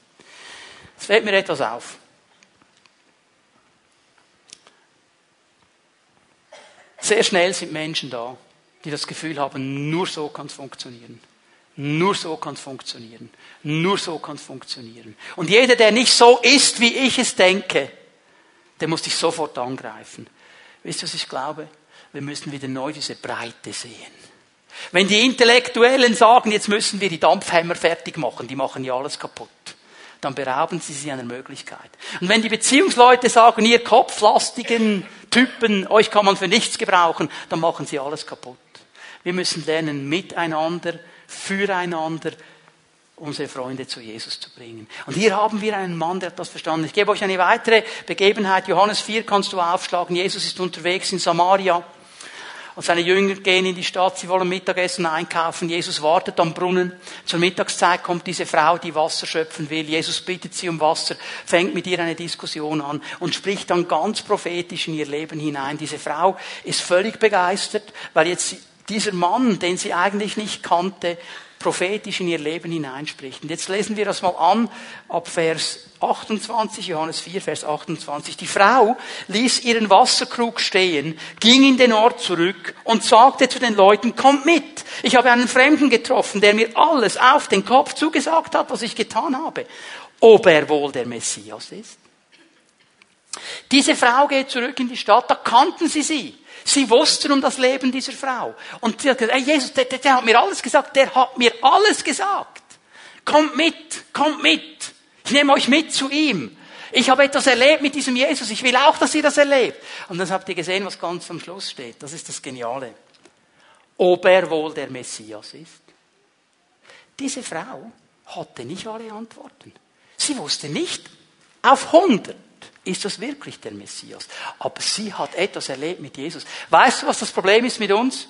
Es fällt mir etwas auf. Sehr schnell sind Menschen da, die das Gefühl haben, nur so kann es funktionieren. Nur so kann es funktionieren. Nur so kann es funktionieren. Und jeder, der nicht so ist, wie ich es denke, der muss dich sofort angreifen. Wisst ihr, was ich glaube? Wir müssen wieder neu diese Breite sehen. Wenn die Intellektuellen sagen, jetzt müssen wir die Dampfhämmer fertig machen, die machen ja alles kaputt, dann berauben sie sich einer Möglichkeit. Und wenn die Beziehungsleute sagen, ihr kopflastigen Typen, euch kann man für nichts gebrauchen, dann machen sie alles kaputt. Wir müssen lernen, miteinander, füreinander, unsere Freunde zu Jesus zu bringen. Und hier haben wir einen Mann, der hat das verstanden. Ich gebe euch eine weitere Begebenheit. Johannes 4 kannst du aufschlagen. Jesus ist unterwegs in Samaria. Und seine Jünger gehen in die Stadt, sie wollen Mittagessen einkaufen. Jesus wartet am Brunnen. Zur Mittagszeit kommt diese Frau, die Wasser schöpfen will. Jesus bittet sie um Wasser, fängt mit ihr eine Diskussion an und spricht dann ganz prophetisch in ihr Leben hinein. Diese Frau ist völlig begeistert, weil jetzt dieser Mann, den sie eigentlich nicht kannte, prophetisch in ihr Leben hineinspricht. Und jetzt lesen wir das mal an, ab Vers 28, Johannes 4, Vers 28. Die Frau ließ ihren Wasserkrug stehen, ging in den Ort zurück und sagte zu den Leuten, kommt mit. Ich habe einen Fremden getroffen, der mir alles auf den Kopf zugesagt hat, was ich getan habe. Ob er wohl der Messias ist? Diese Frau geht zurück in die Stadt, da kannten sie sie. Sie wussten um das Leben dieser Frau. Und sie hat gesagt, hey Jesus, der, der, der hat mir alles gesagt, der hat mir alles gesagt. Kommt mit, kommt mit. Ich nehme euch mit zu ihm. Ich habe etwas erlebt mit diesem Jesus. Ich will auch, dass ihr das erlebt. Und dann habt ihr gesehen, was ganz am Schluss steht. Das ist das Geniale. Ob er wohl der Messias ist. Diese Frau hatte nicht alle Antworten. Sie wusste nicht auf 100, ist das wirklich der Messias? Aber sie hat etwas erlebt mit Jesus. Weißt du, was das Problem ist mit uns?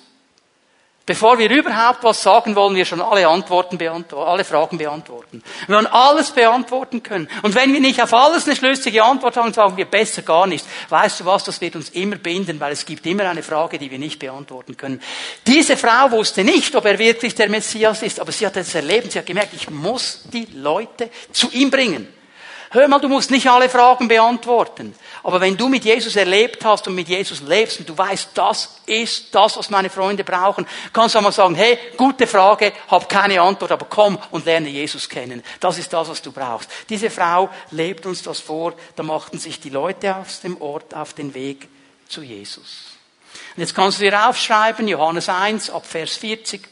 Bevor wir überhaupt was sagen, wollen wir schon alle Antworten beantworten, alle Fragen beantworten. Wir wollen alles beantworten können. Und wenn wir nicht auf alles eine schlüssige Antwort haben, sagen wir besser gar nichts. Weißt du was, das wird uns immer binden, weil es gibt immer eine Frage, die wir nicht beantworten können. Diese Frau wusste nicht, ob er wirklich der Messias ist, aber sie hat es erlebt, sie hat gemerkt, ich muss die Leute zu ihm bringen. Hör mal, du musst nicht alle Fragen beantworten. Aber wenn du mit Jesus erlebt hast und mit Jesus lebst und du weißt, das ist das, was meine Freunde brauchen, kannst du einmal sagen, hey, gute Frage, hab keine Antwort, aber komm und lerne Jesus kennen. Das ist das, was du brauchst. Diese Frau lebt uns das vor, da machten sich die Leute aus dem Ort auf den Weg zu Jesus. Und jetzt kannst du dir aufschreiben, Johannes 1 ab Vers 40.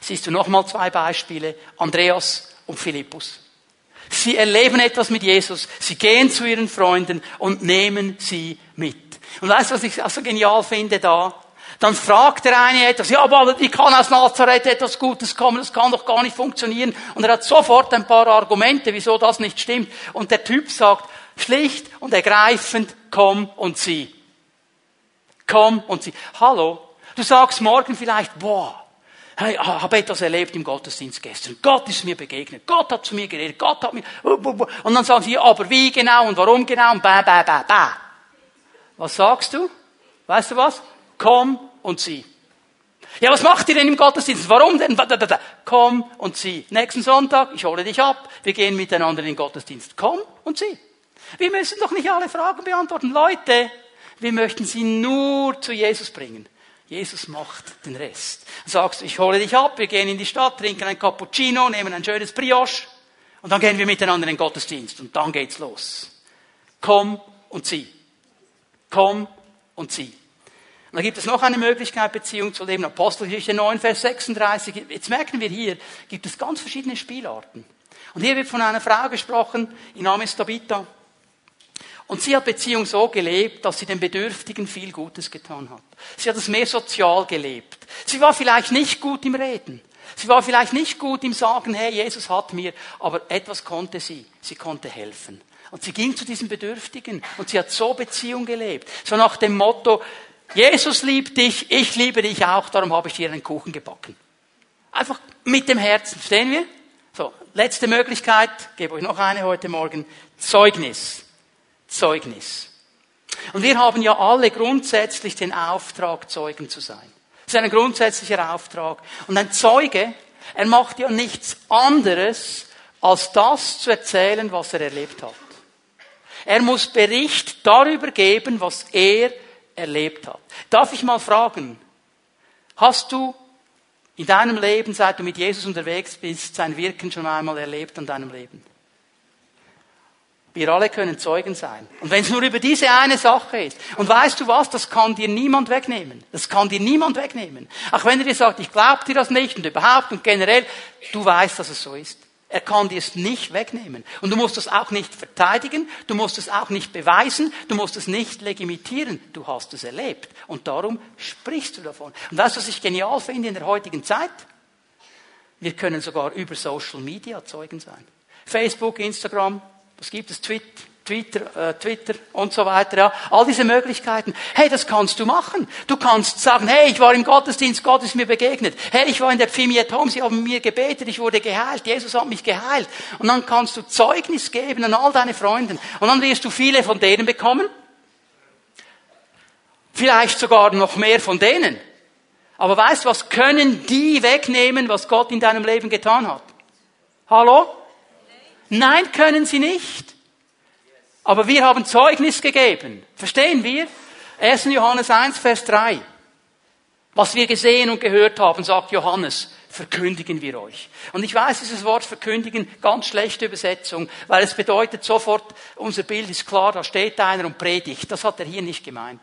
Siehst du nochmal zwei Beispiele, Andreas und Philippus. Sie erleben etwas mit Jesus. Sie gehen zu ihren Freunden und nehmen sie mit. Und weißt du, was ich so genial finde da? Dann fragt der eine etwas, ja, aber wie kann aus Nazareth etwas Gutes kommen? Das kann doch gar nicht funktionieren. Und er hat sofort ein paar Argumente, wieso das nicht stimmt. Und der Typ sagt, schlicht und ergreifend, komm und sieh. Komm und sieh. Hallo? Du sagst morgen vielleicht, boah, Hey, habe etwas erlebt im Gottesdienst gestern. Gott ist mir begegnet. Gott hat zu mir geredet. Gott hat mir, und dann sagen sie, aber wie genau und warum genau und bäh, bäh, bäh, bäh. Was sagst du? Weißt du was? Komm und sieh. Ja, was macht ihr denn im Gottesdienst? Warum denn? Komm und sieh. Nächsten Sonntag, ich hole dich ab. Wir gehen miteinander in den Gottesdienst. Komm und sieh. Wir müssen doch nicht alle Fragen beantworten. Leute, wir möchten sie nur zu Jesus bringen. Jesus macht den Rest. Dann sagst du, ich hole dich ab, wir gehen in die Stadt, trinken ein Cappuccino, nehmen ein schönes Brioche und dann gehen wir miteinander in den Gottesdienst und dann geht's los. Komm und zieh. Komm und zieh. Und dann gibt es noch eine Möglichkeit, Beziehung zu leben. Apostelgeschichte 9, Vers 36. Jetzt merken wir hier, gibt es ganz verschiedene Spielarten. Und hier wird von einer Frau gesprochen, ihr Name ist Tabitha. Und sie hat Beziehung so gelebt, dass sie den Bedürftigen viel Gutes getan hat. Sie hat es mehr sozial gelebt. Sie war vielleicht nicht gut im Reden. Sie war vielleicht nicht gut im Sagen, hey, Jesus hat mir, aber etwas konnte sie. Sie konnte helfen. Und sie ging zu diesen Bedürftigen und sie hat so Beziehung gelebt. So nach dem Motto, Jesus liebt dich, ich liebe dich auch, darum habe ich dir einen Kuchen gebacken. Einfach mit dem Herzen, verstehen wir? So, letzte Möglichkeit, gebe euch noch eine heute Morgen. Zeugnis. Zeugnis. Und wir haben ja alle grundsätzlich den Auftrag, Zeugen zu sein. Das ist ein grundsätzlicher Auftrag. Und ein Zeuge, er macht ja nichts anderes, als das zu erzählen, was er erlebt hat. Er muss Bericht darüber geben, was er erlebt hat. Darf ich mal fragen, hast du in deinem Leben, seit du mit Jesus unterwegs bist, sein Wirken schon einmal erlebt an deinem Leben? Wir alle können Zeugen sein. Und wenn es nur über diese eine Sache ist. Und weißt du was, das kann dir niemand wegnehmen. Das kann dir niemand wegnehmen. Auch wenn er dir sagt, ich glaube dir das nicht und überhaupt und generell, du weißt, dass es so ist. Er kann dir es nicht wegnehmen. Und du musst es auch nicht verteidigen, du musst es auch nicht beweisen, du musst es nicht legitimieren. Du hast es erlebt. Und darum sprichst du davon. Und weißt du, was ich genial finde in der heutigen Zeit? Wir können sogar über Social Media Zeugen sein. Facebook, Instagram, was gibt es? Twitter, Twitter, äh, Twitter und so weiter. Ja. All diese Möglichkeiten. Hey, das kannst du machen. Du kannst sagen, hey, ich war im Gottesdienst, Gott ist mir begegnet. Hey, ich war in der Pfimi at Home, sie haben mir gebetet, ich wurde geheilt, Jesus hat mich geheilt. Und dann kannst du Zeugnis geben an all deine Freunden. Und dann wirst du viele von denen bekommen. Vielleicht sogar noch mehr von denen. Aber weißt was können die wegnehmen, was Gott in deinem Leben getan hat? Hallo? Nein, können sie nicht. Aber wir haben Zeugnis gegeben. Verstehen wir? 1. Johannes 1, Vers 3. Was wir gesehen und gehört haben, sagt Johannes, verkündigen wir euch. Und ich weiß dieses Wort verkündigen, ganz schlechte Übersetzung, weil es bedeutet sofort, unser Bild ist klar, da steht einer und predigt. Das hat er hier nicht gemeint.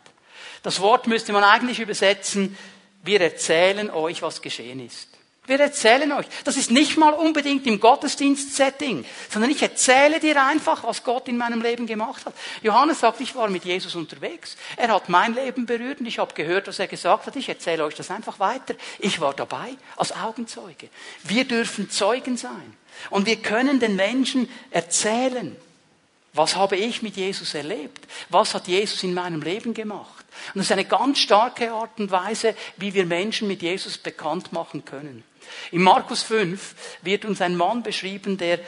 Das Wort müsste man eigentlich übersetzen, wir erzählen euch, was geschehen ist. Wir erzählen euch. Das ist nicht mal unbedingt im Gottesdienst-Setting, sondern ich erzähle dir einfach, was Gott in meinem Leben gemacht hat. Johannes sagt, ich war mit Jesus unterwegs. Er hat mein Leben berührt und ich habe gehört, was er gesagt hat. Ich erzähle euch das einfach weiter. Ich war dabei als Augenzeuge. Wir dürfen Zeugen sein. Und wir können den Menschen erzählen, was habe ich mit Jesus erlebt? Was hat Jesus in meinem Leben gemacht? Und das ist eine ganz starke Art und Weise, wie wir Menschen mit Jesus bekannt machen können. In Markus 5 wird uns ein Mann beschrieben, der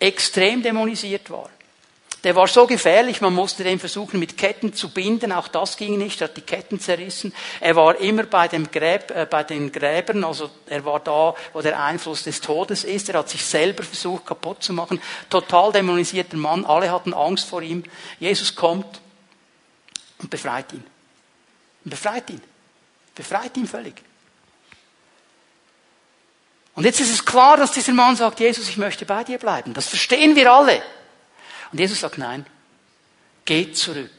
extrem dämonisiert war. Der war so gefährlich, man musste den versuchen mit Ketten zu binden, auch das ging nicht, er hat die Ketten zerrissen. Er war immer bei, dem Gräb, äh, bei den Gräbern, also er war da, wo der Einfluss des Todes ist, er hat sich selber versucht kaputt zu machen. Total dämonisierter Mann, alle hatten Angst vor ihm. Jesus kommt und befreit ihn. Und befreit ihn. Befreit ihn völlig. Und jetzt ist es klar, dass dieser Mann sagt, Jesus, ich möchte bei dir bleiben. Das verstehen wir alle. Und Jesus sagt, nein, geh zurück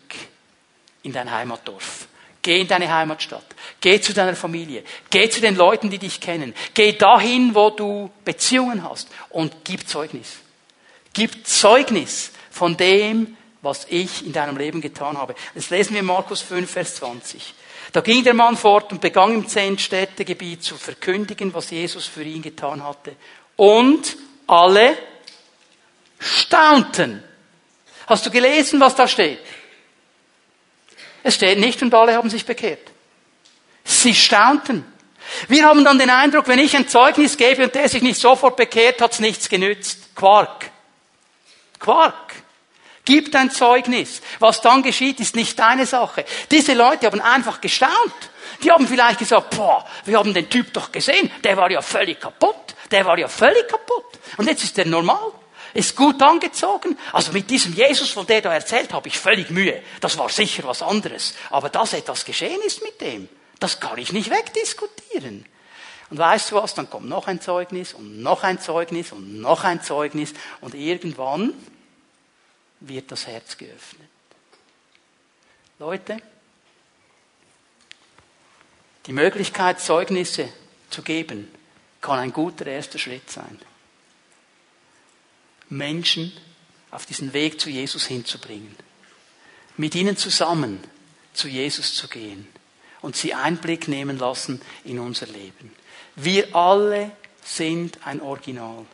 in dein Heimatdorf. Geh in deine Heimatstadt. Geh zu deiner Familie. Geh zu den Leuten, die dich kennen. Geh dahin, wo du Beziehungen hast und gib Zeugnis. Gib Zeugnis von dem, was ich in deinem Leben getan habe. Jetzt lesen wir Markus 5, Vers 20. Da ging der Mann fort und begann im Zehn-Städte-Gebiet zu verkündigen, was Jesus für ihn getan hatte. Und alle staunten. Hast du gelesen, was da steht? Es steht nicht und alle haben sich bekehrt. Sie staunten. Wir haben dann den Eindruck, wenn ich ein Zeugnis gebe und der sich nicht sofort bekehrt, hat's nichts genützt. Quark. Quark. Gib dein Zeugnis. Was dann geschieht, ist nicht deine Sache. Diese Leute haben einfach gestaunt. Die haben vielleicht gesagt, boah, wir haben den Typ doch gesehen, der war ja völlig kaputt. Der war ja völlig kaputt. Und jetzt ist er normal. Ist gut angezogen. Also mit diesem Jesus, von der da erzählt, habe ich völlig Mühe. Das war sicher was anderes. Aber dass etwas geschehen ist mit dem, das kann ich nicht wegdiskutieren. Und weißt du was, dann kommt noch ein Zeugnis und noch ein Zeugnis und noch ein Zeugnis und irgendwann wird das Herz geöffnet. Leute, die Möglichkeit, Zeugnisse zu geben, kann ein guter erster Schritt sein. Menschen auf diesen Weg zu Jesus hinzubringen. Mit ihnen zusammen zu Jesus zu gehen und sie Einblick nehmen lassen in unser Leben. Wir alle sind ein Original.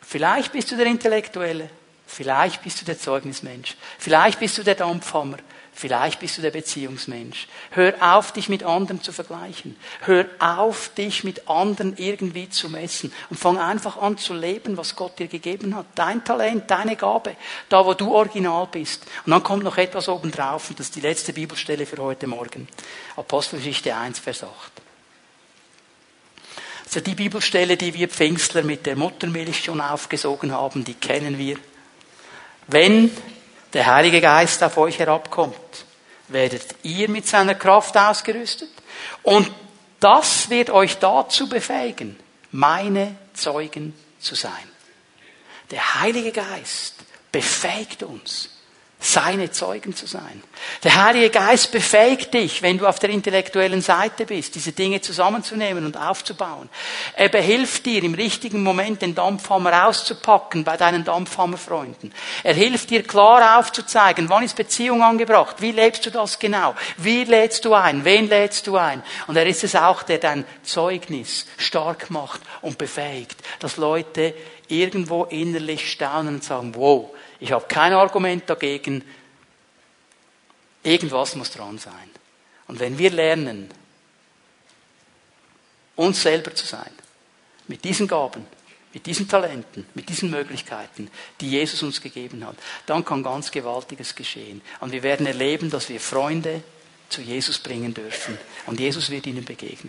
Vielleicht bist du der Intellektuelle, Vielleicht bist du der Zeugnismensch. Vielleicht bist du der Dampfhammer. Vielleicht bist du der Beziehungsmensch. Hör auf, dich mit anderen zu vergleichen. Hör auf, dich mit anderen irgendwie zu messen. Und fang einfach an zu leben, was Gott dir gegeben hat. Dein Talent, deine Gabe. Da, wo du original bist. Und dann kommt noch etwas obendrauf. Und das ist die letzte Bibelstelle für heute Morgen. Apostelgeschichte 1, Vers 8. Also die Bibelstelle, die wir Pfingstler mit der Muttermilch schon aufgesogen haben, die kennen wir. Wenn der Heilige Geist auf euch herabkommt, werdet ihr mit seiner Kraft ausgerüstet und das wird euch dazu befähigen, meine Zeugen zu sein. Der Heilige Geist befähigt uns, seine Zeugen zu sein. Der Heilige Geist befähigt dich, wenn du auf der intellektuellen Seite bist, diese Dinge zusammenzunehmen und aufzubauen. Er behilft dir im richtigen Moment den Dampfhammer auszupacken bei deinen Dampfhammerfreunden. Er hilft dir klar aufzuzeigen, wann ist Beziehung angebracht, wie lebst du das genau, wie lädst du ein, wen lädst du ein. Und er ist es auch, der dein Zeugnis stark macht und befähigt, dass Leute irgendwo innerlich staunen und sagen, wow, ich habe kein Argument dagegen. Irgendwas muss dran sein. Und wenn wir lernen, uns selber zu sein, mit diesen Gaben, mit diesen Talenten, mit diesen Möglichkeiten, die Jesus uns gegeben hat, dann kann ganz Gewaltiges geschehen. Und wir werden erleben, dass wir Freunde zu Jesus bringen dürfen. Und Jesus wird ihnen begegnen.